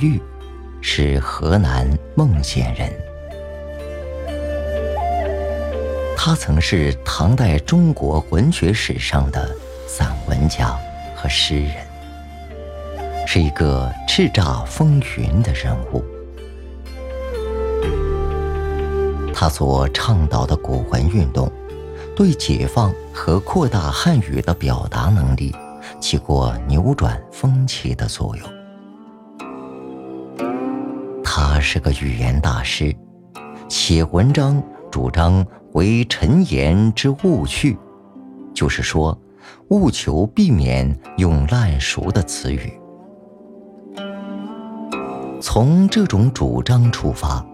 玉是河南孟县人，他曾是唐代中国文学史上的散文家和诗人，是一个叱咤风云的人物。他所倡导的古文运动，对解放和扩大汉语的表达能力，起过扭转风气的作用。是个语言大师，写文章主张为陈言之务去，就是说，务求避免用烂熟的词语。从这种主张出发，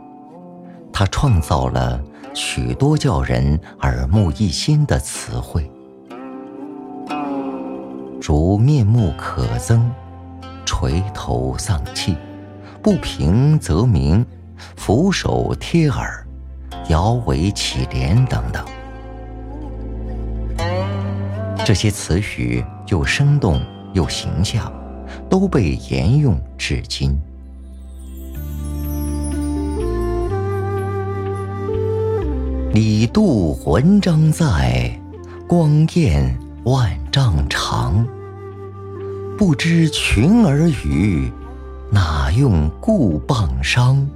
他创造了许多叫人耳目一新的词汇，如面目可憎、垂头丧气。不平则鸣，俯首贴耳，摇尾乞怜等等，这些词语又生动又形象，都被沿用至今。李杜文章在，光焰万丈长。不知群儿语。哪用故棒伤？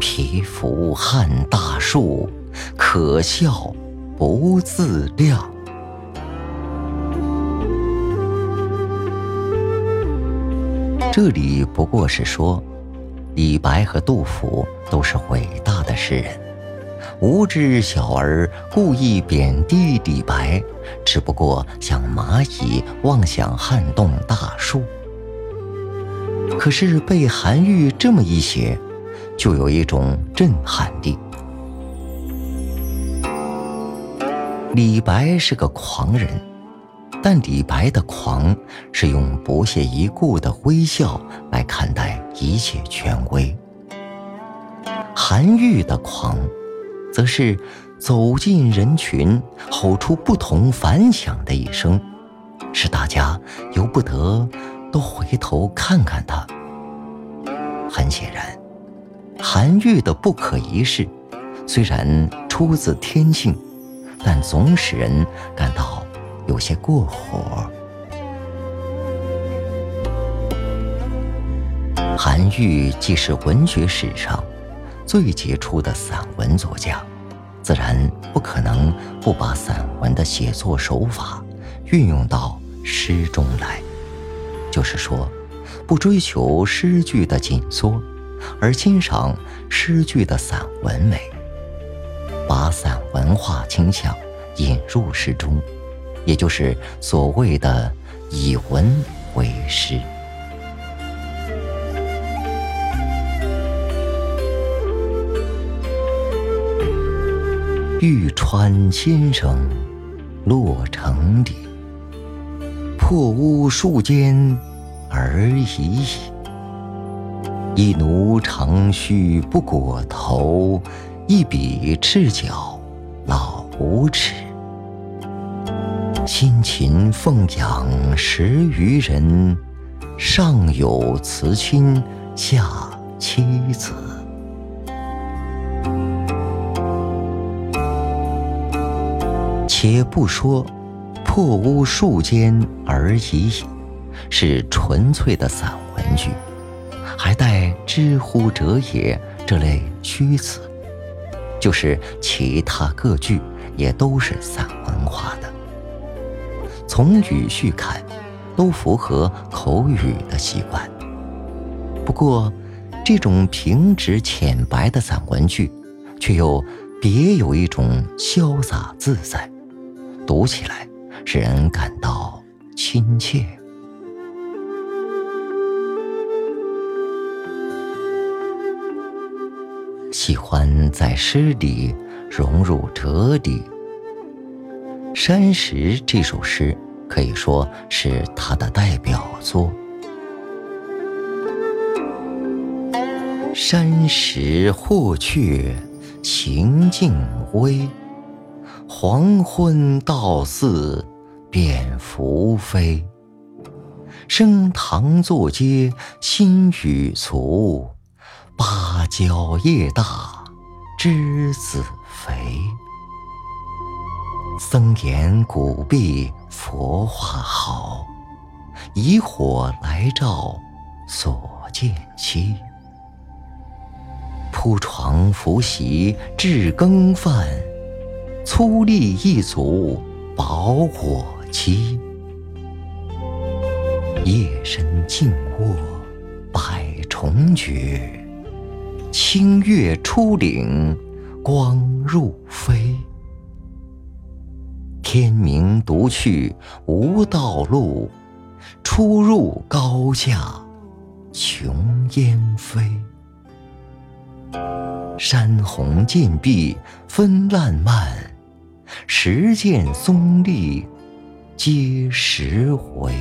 皮肤撼大树，可笑不自量。这里不过是说，李白和杜甫都是伟大的诗人，无知小儿故意贬低李白，只不过像蚂蚁妄想撼动大树。可是被韩愈这么一写，就有一种震撼力。李白是个狂人，但李白的狂是用不屑一顾的微笑来看待一切权威；韩愈的狂，则是走进人群，吼出不同凡响的一声，使大家由不得。都回头看看他。很显然，韩愈的不可一世，虽然出自天性，但总使人感到有些过火。韩愈既是文学史上最杰出的散文作家，自然不可能不把散文的写作手法运用到诗中来。就是说，不追求诗句的紧缩，而欣赏诗句的散文美，把散文化倾向引入诗中，也就是所谓的以文为诗。玉川先生落城里。破屋数间而已矣。一奴长须不裹头，一笔赤脚老无耻。辛勤奉养十余人，上有慈亲，下妻子。且不说。破屋数间而已矣，是纯粹的散文句，还带“知乎者也”这类虚词，就是其他各句也都是散文化的。从语序看，都符合口语的习惯。不过，这种平直浅白的散文句，却又别有一种潇洒自在，读起来。使人感到亲切。喜欢在诗里融入哲理，《山石》这首诗可以说是他的代表作。山石或却行径微，黄昏到寺。蝙蝠飞，升堂坐阶心语俗，芭蕉叶大栀子肥。僧言古壁佛画好，以火来照所见稀。铺床拂席置羹饭，粗粝一足饱我饥。夜深静卧百重绝，清月出岭光入飞。天明独去无道路，出入高下穷烟飞。山红涧碧分烂漫，石见松立皆石回。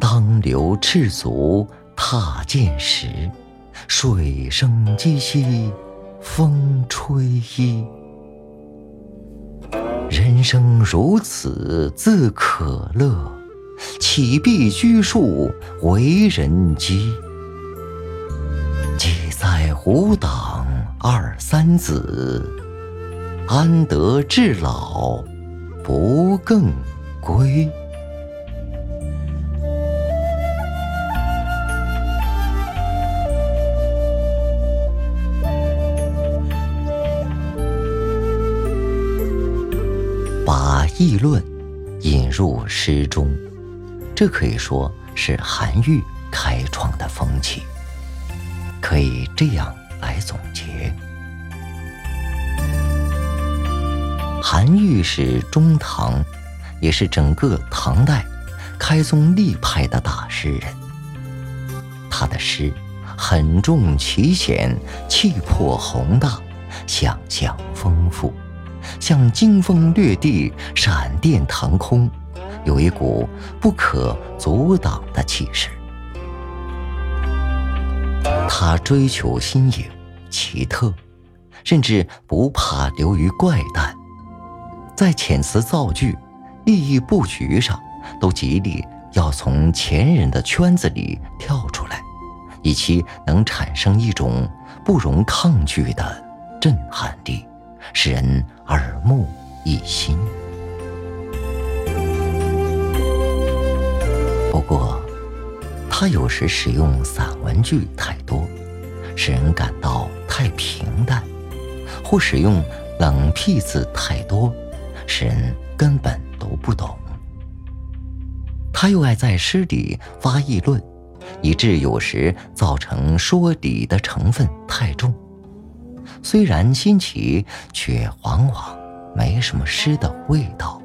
当流赤足踏涧时，水声唧唧风吹衣。人生如此自可乐，岂必拘束为人机？几载吾党二三子，安得至老不更归？把议论引入诗中，这可以说是韩愈开创的风气。可以这样来总结：韩愈是中唐，也是整个唐代开宗立派的大诗人。他的诗很重奇险，气魄宏大，想象丰富。像惊风掠地、闪电腾空，有一股不可阻挡的气势。他追求新颖、奇特，甚至不怕流于怪诞，在遣词造句、意义布局上，都极力要从前人的圈子里跳出来，以其能产生一种不容抗拒的震撼力。使人耳目一新。不过，他有时使用散文句太多，使人感到太平淡；或使用冷僻字太多，使人根本读不懂。他又爱在诗里发议论，以致有时造成说理的成分太重。虽然新奇，却往往没什么诗的味道。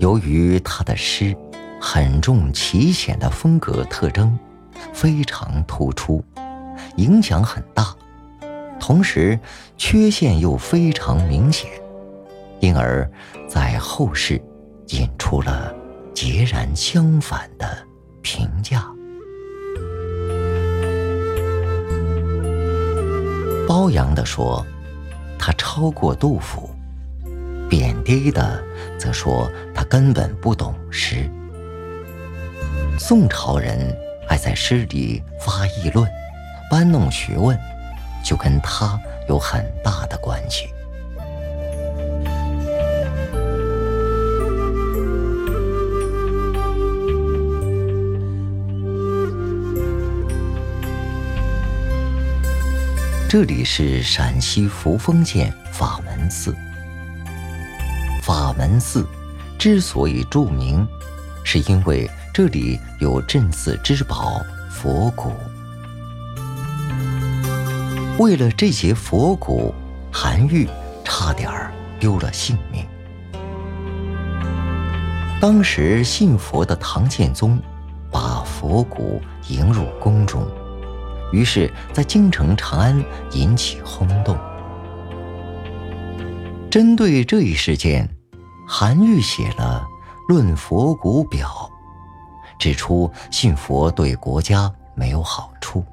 由于他的诗很重奇险的风格特征，非常突出，影响很大，同时缺陷又非常明显，因而，在后世引出了截然相反的评价。褒扬的说，他超过杜甫；贬低的则说他根本不懂诗。宋朝人爱在诗里发议论、搬弄学问，就跟他有很大的关系。这里是陕西扶风县法门寺。法门寺之所以著名，是因为这里有镇寺之宝佛骨。为了这些佛骨，韩愈差点儿丢了性命。当时信佛的唐宪宗把佛骨迎入宫中。于是，在京城长安引起轰动。针对这一事件，韩愈写了《论佛骨表》，指出信佛对国家没有好处。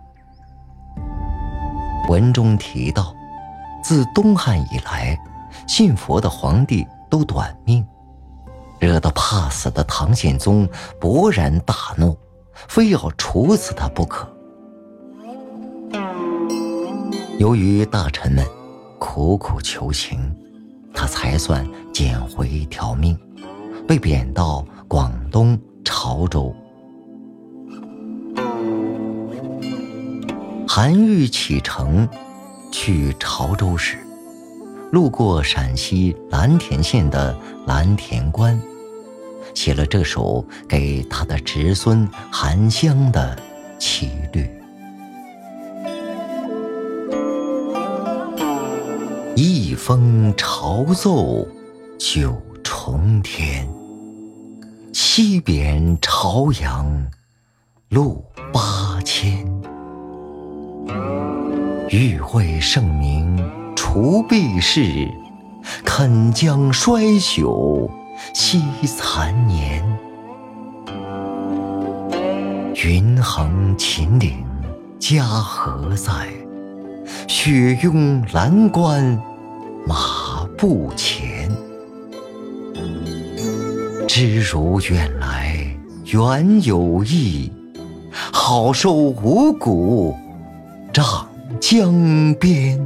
文中提到，自东汉以来，信佛的皇帝都短命，惹得怕死的唐宪宗勃然大怒，非要处死他不可。由于大臣们苦苦求情，他才算捡回一条命，被贬到广东潮州。韩愈启程去潮州时，路过陕西蓝田县的蓝田关，写了这首给他的侄孙韩湘的七律：一封朝奏九重天，西贬朝阳路八千。欲为圣明除弊事，肯将衰朽惜残年。云横秦岭家何在？雪拥蓝关马不前。知如远来原有意，好收五谷丈。江边，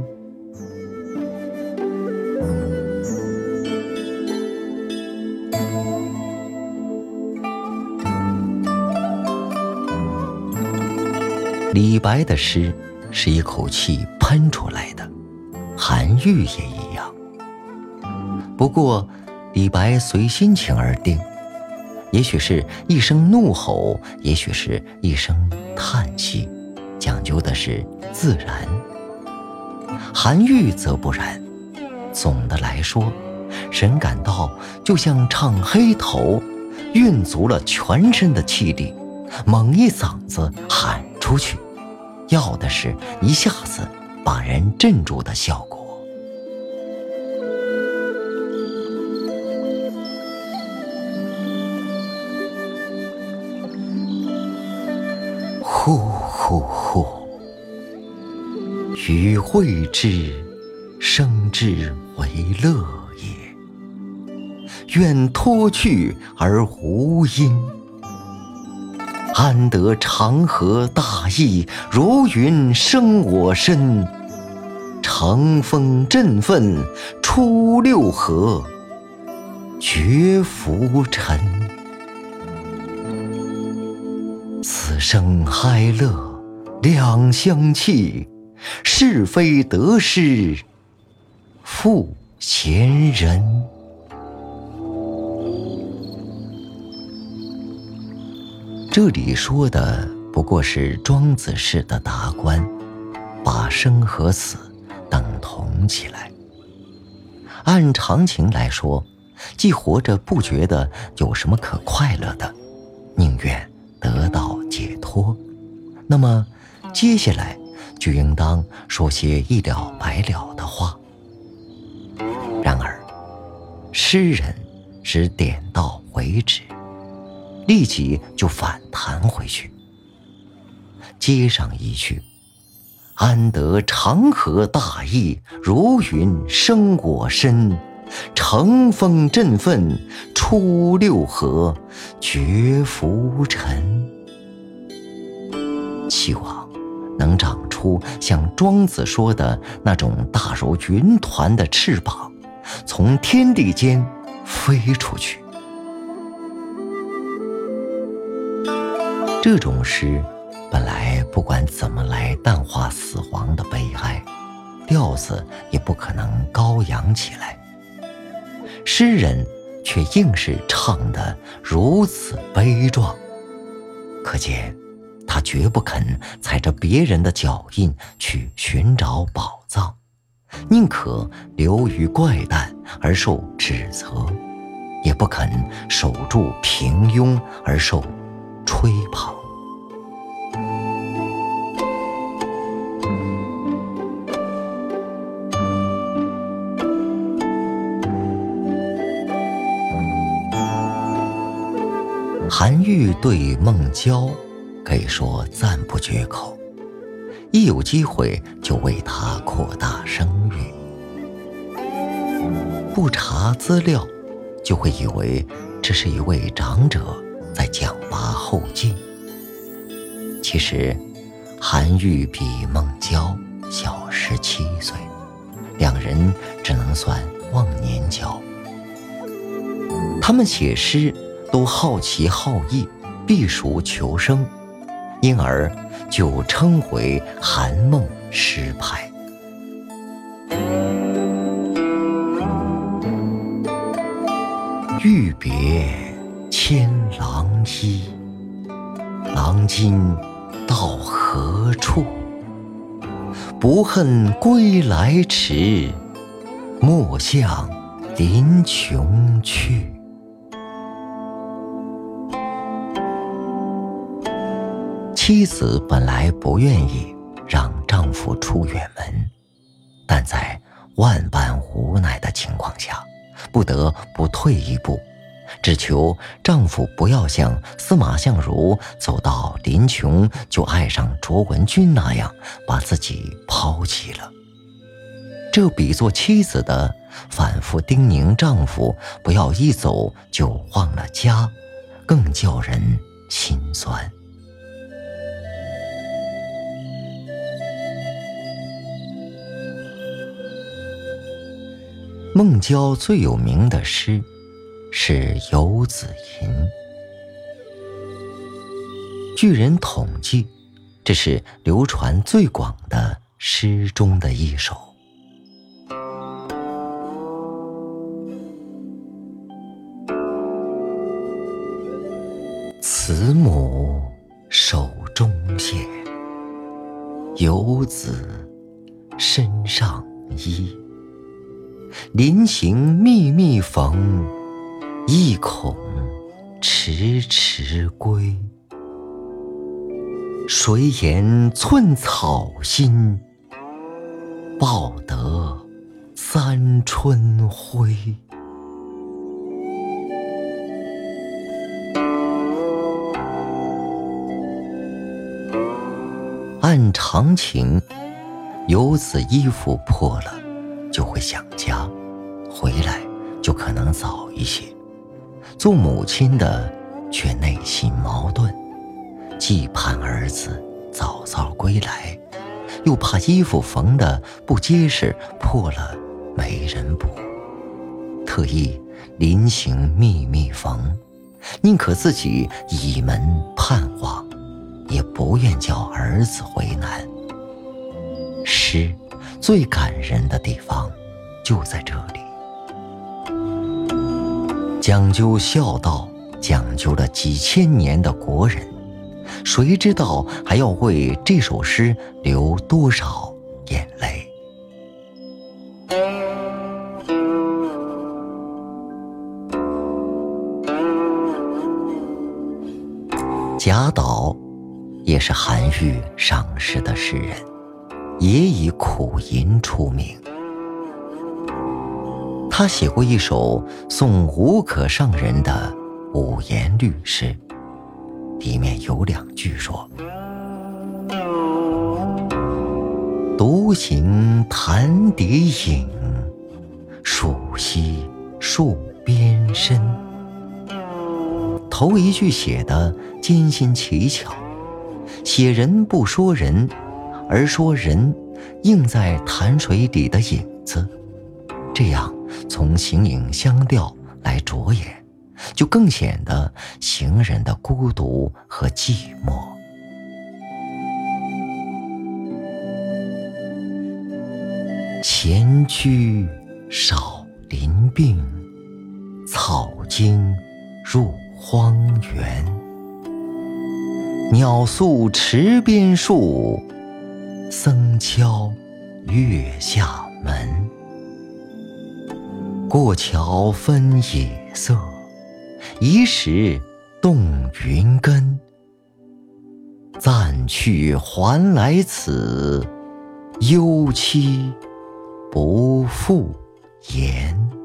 李白的诗是一口气喷出来的，韩愈也一样。不过，李白随心情而定，也许是一声怒吼，也许是一声叹息。讲究的是自然，韩愈则不然。总的来说，神感到就像唱黑头，运足了全身的气力，猛一嗓子喊出去，要的是一下子把人镇住的效果。呼。呼与，会之，生之为乐也。愿脱去而无因，安得长河大义如云生我身？乘风振奋出六合，绝浮尘。此生哀乐。两相弃，是非得失负闲人。这里说的不过是庄子式的达观，把生和死等同起来。按常情来说，既活着不觉得有什么可快乐的，宁愿得到解脱。那么。接下来就应当说些一了百了的话。然而，诗人只点到为止，立即就反弹回去，接上一句：“安得长河大义如云生我身？乘风振奋出六合，绝浮沉。”希望。能长出像庄子说的那种大如云团的翅膀，从天地间飞出去。这种诗本来不管怎么来淡化死亡的悲哀，调子也不可能高扬起来。诗人却硬是唱得如此悲壮，可见。他绝不肯踩着别人的脚印去寻找宝藏，宁可流于怪诞而受指责，也不肯守住平庸而受吹捧。韩愈对孟郊。可以说赞不绝口，一有机会就为他扩大声誉。不查资料，就会以为这是一位长者在讲拔后进。其实，韩愈比孟郊小十七岁，两人只能算忘年交。他们写诗都好奇好艺，避暑求生，因而就称为韩孟诗派。欲别牵郎衣，郎今到何处？不恨归来迟，莫向临邛去。妻子本来不愿意让丈夫出远门，但在万般无奈的情况下。不得不退一步，只求丈夫不要像司马相如走到临邛就爱上卓文君那样把自己抛弃了。这比作妻子的反复叮咛丈夫不要一走就忘了家，更叫人心酸。孟郊最有名的诗是《游子吟》。据人统计，这是流传最广的诗中的一首。慈母手中线，游子身上衣。临行密密缝，意恐迟迟归。谁言寸草心，报得三春晖？按常情，游子衣服破了，就会想家。回来就可能早一些，做母亲的却内心矛盾，既盼儿子早早归来，又怕衣服缝的不结实破了没人补，特意临行密密缝，宁可自己倚门盼望，也不愿叫儿子为难。诗最感人的地方就在这里。讲究孝道，讲究了几千年的国人，谁知道还要为这首诗流多少眼泪？贾岛也是韩愈赏识的诗人，也以苦吟出名。他写过一首送吴可上人的五言律诗，里面有两句说：“独行潭底影，数溪树边身。”头一句写的艰辛奇巧，写人不说人，而说人映在潭水里的影子，这样。从形影相调来着眼，就更显得行人的孤独和寂寞。闲居少林病，草惊入荒原。鸟宿池边树，僧敲月下门。过桥分野色，疑是动云根。暂去还来此，幽期不复言。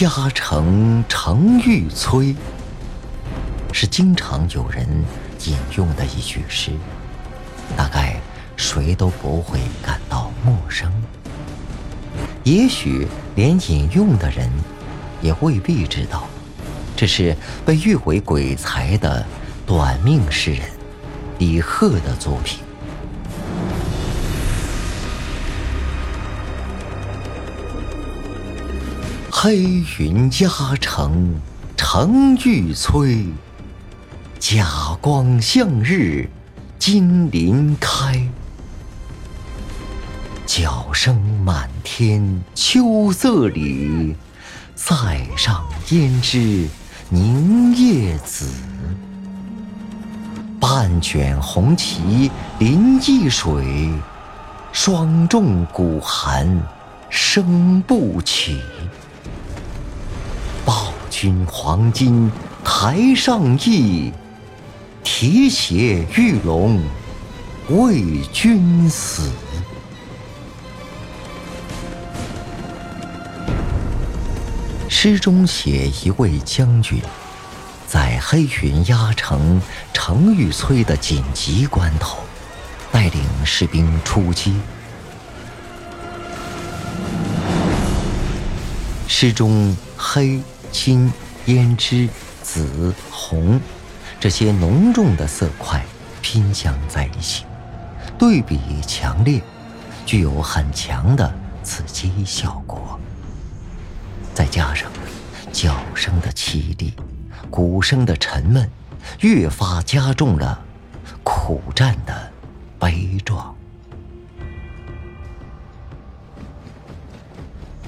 压城城欲摧，是经常有人引用的一句诗，大概谁都不会感到陌生。也许连引用的人也未必知道，这是被誉为鬼才的短命诗人李贺的作品。黑云压城城欲摧，甲光向日金鳞开。角声满天秋色里，塞上胭脂凝夜紫。半卷红旗临易水，霜重鼓寒声不起。君黄金台上意，提携玉龙为君死。诗中写一位将军，在黑云压城城欲摧的紧急关头，带领士兵出击。诗中黑。青、胭脂、紫、红，这些浓重的色块拼镶在一起，对比强烈，具有很强的刺激效果。再加上叫声的凄厉，鼓声的沉闷，越发加重了苦战的悲壮。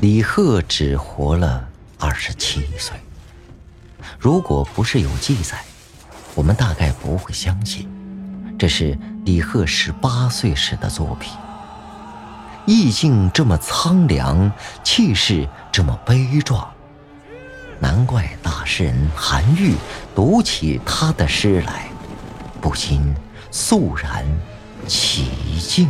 李贺只活了。二十七岁。如果不是有记载，我们大概不会相信，这是李贺十八岁时的作品。意境这么苍凉，气势这么悲壮，难怪大诗人韩愈读起他的诗来，不禁肃然起敬。